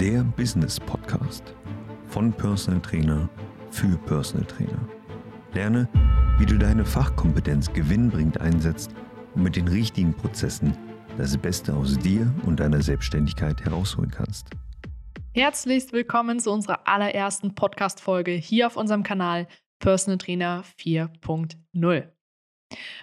Der Business Podcast von Personal Trainer für Personal Trainer. Lerne, wie du deine Fachkompetenz gewinnbringend einsetzt und mit den richtigen Prozessen das Beste aus dir und deiner Selbstständigkeit herausholen kannst. Herzlich willkommen zu unserer allerersten Podcast-Folge hier auf unserem Kanal Personal Trainer 4.0.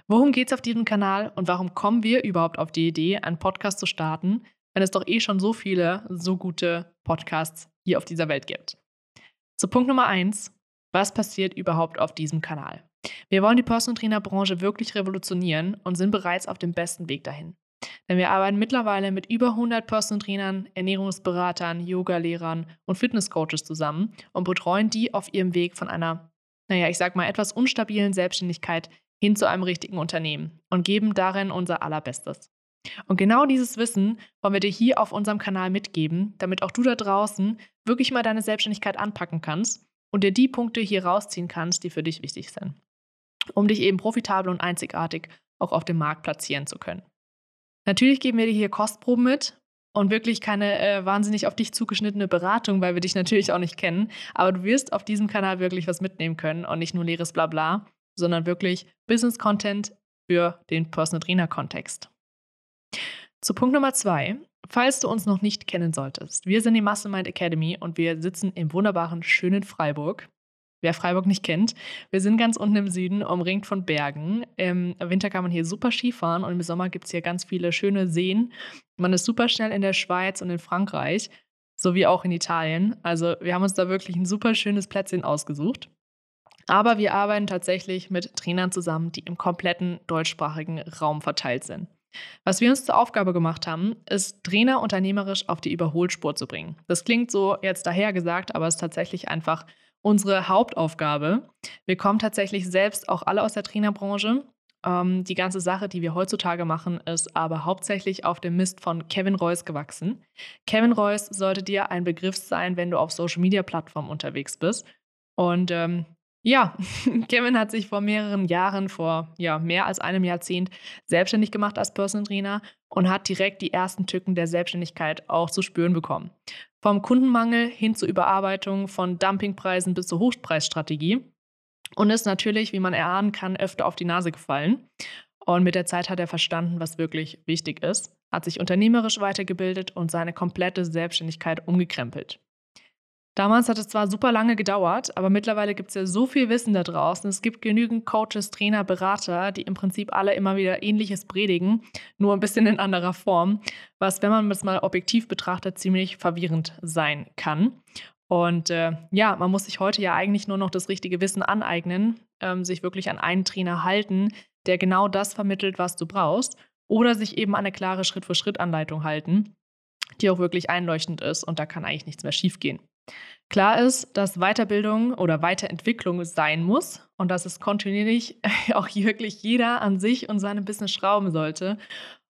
Worum geht es auf diesem Kanal und warum kommen wir überhaupt auf die Idee, einen Podcast zu starten, wenn es doch eh schon so viele, so gute Podcasts hier auf dieser Welt gibt? Zu Punkt Nummer eins: Was passiert überhaupt auf diesem Kanal? Wir wollen die Personal Trainer Branche wirklich revolutionieren und sind bereits auf dem besten Weg dahin. Denn wir arbeiten mittlerweile mit über 100 Personal Trainern, Ernährungsberatern, Yoga-Lehrern und Fitnesscoaches zusammen und betreuen die auf ihrem Weg von einer, naja, ich sag mal, etwas unstabilen Selbstständigkeit hin zu einem richtigen Unternehmen und geben darin unser Allerbestes. Und genau dieses Wissen wollen wir dir hier auf unserem Kanal mitgeben, damit auch du da draußen wirklich mal deine Selbstständigkeit anpacken kannst und dir die Punkte hier rausziehen kannst, die für dich wichtig sind, um dich eben profitabel und einzigartig auch auf dem Markt platzieren zu können. Natürlich geben wir dir hier Kostproben mit und wirklich keine äh, wahnsinnig auf dich zugeschnittene Beratung, weil wir dich natürlich auch nicht kennen, aber du wirst auf diesem Kanal wirklich was mitnehmen können und nicht nur leeres Blabla sondern wirklich Business Content für den Personal Trainer Kontext. Zu Punkt Nummer zwei. Falls du uns noch nicht kennen solltest, wir sind die Mastermind Academy und wir sitzen im wunderbaren, schönen Freiburg. Wer Freiburg nicht kennt, wir sind ganz unten im Süden, umringt von Bergen. Im Winter kann man hier super Skifahren und im Sommer gibt es hier ganz viele schöne Seen. Man ist super schnell in der Schweiz und in Frankreich, sowie auch in Italien. Also wir haben uns da wirklich ein super schönes Plätzchen ausgesucht. Aber wir arbeiten tatsächlich mit Trainern zusammen, die im kompletten deutschsprachigen Raum verteilt sind. Was wir uns zur Aufgabe gemacht haben, ist, Trainer unternehmerisch auf die Überholspur zu bringen. Das klingt so jetzt dahergesagt, aber es ist tatsächlich einfach unsere Hauptaufgabe. Wir kommen tatsächlich selbst auch alle aus der Trainerbranche. Ähm, die ganze Sache, die wir heutzutage machen, ist aber hauptsächlich auf dem Mist von Kevin Royce gewachsen. Kevin Royce sollte dir ein Begriff sein, wenn du auf Social-Media-Plattformen unterwegs bist. Und ähm, ja, Kevin hat sich vor mehreren Jahren, vor ja, mehr als einem Jahrzehnt, selbstständig gemacht als Personal Trainer und hat direkt die ersten Tücken der Selbstständigkeit auch zu spüren bekommen. Vom Kundenmangel hin zur Überarbeitung von Dumpingpreisen bis zur Hochpreisstrategie und ist natürlich, wie man erahnen kann, öfter auf die Nase gefallen. Und mit der Zeit hat er verstanden, was wirklich wichtig ist, hat sich unternehmerisch weitergebildet und seine komplette Selbstständigkeit umgekrempelt. Damals hat es zwar super lange gedauert, aber mittlerweile gibt es ja so viel Wissen da draußen. Es gibt genügend Coaches, Trainer, Berater, die im Prinzip alle immer wieder Ähnliches predigen, nur ein bisschen in anderer Form, was, wenn man das mal objektiv betrachtet, ziemlich verwirrend sein kann. Und äh, ja, man muss sich heute ja eigentlich nur noch das richtige Wissen aneignen, ähm, sich wirklich an einen Trainer halten, der genau das vermittelt, was du brauchst, oder sich eben an eine klare Schritt-für-Schritt-Anleitung halten, die auch wirklich einleuchtend ist und da kann eigentlich nichts mehr schiefgehen. Klar ist, dass Weiterbildung oder Weiterentwicklung sein muss und dass es kontinuierlich auch wirklich jeder an sich und seinem Business schrauben sollte.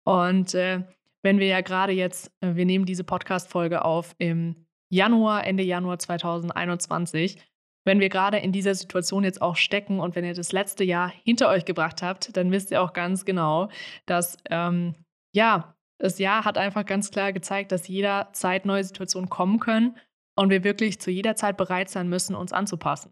Und äh, wenn wir ja gerade jetzt, äh, wir nehmen diese Podcast-Folge auf im Januar, Ende Januar 2021, wenn wir gerade in dieser Situation jetzt auch stecken und wenn ihr das letzte Jahr hinter euch gebracht habt, dann wisst ihr auch ganz genau, dass ähm, ja, das Jahr hat einfach ganz klar gezeigt, dass jederzeit neue Situationen kommen können und wir wirklich zu jeder Zeit bereit sein müssen, uns anzupassen.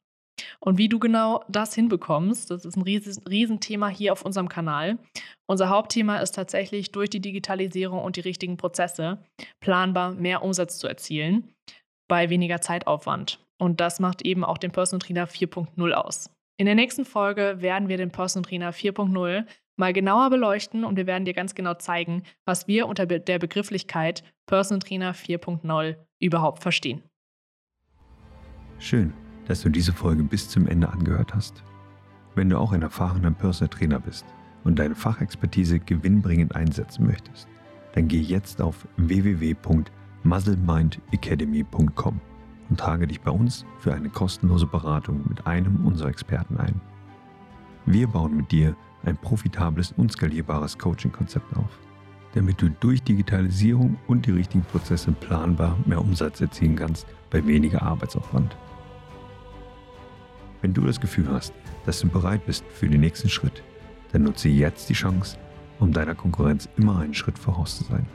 Und wie du genau das hinbekommst, das ist ein riesen, Riesenthema hier auf unserem Kanal. Unser Hauptthema ist tatsächlich durch die Digitalisierung und die richtigen Prozesse planbar mehr Umsatz zu erzielen bei weniger Zeitaufwand. Und das macht eben auch den Personal Trainer 4.0 aus. In der nächsten Folge werden wir den Personal Trainer 4.0 mal genauer beleuchten und wir werden dir ganz genau zeigen, was wir unter der Begrifflichkeit Personal Trainer 4.0 überhaupt verstehen. Schön, dass du diese Folge bis zum Ende angehört hast. Wenn du auch ein erfahrener Personal Trainer bist und deine Fachexpertise gewinnbringend einsetzen möchtest, dann geh jetzt auf www.muzzlemindacademy.com und trage dich bei uns für eine kostenlose Beratung mit einem unserer Experten ein. Wir bauen mit dir ein profitables und skalierbares Coaching-Konzept auf, damit du durch Digitalisierung und die richtigen Prozesse planbar mehr Umsatz erzielen kannst bei weniger Arbeitsaufwand. Wenn du das Gefühl hast, dass du bereit bist für den nächsten Schritt, dann nutze jetzt die Chance, um deiner Konkurrenz immer einen Schritt voraus zu sein.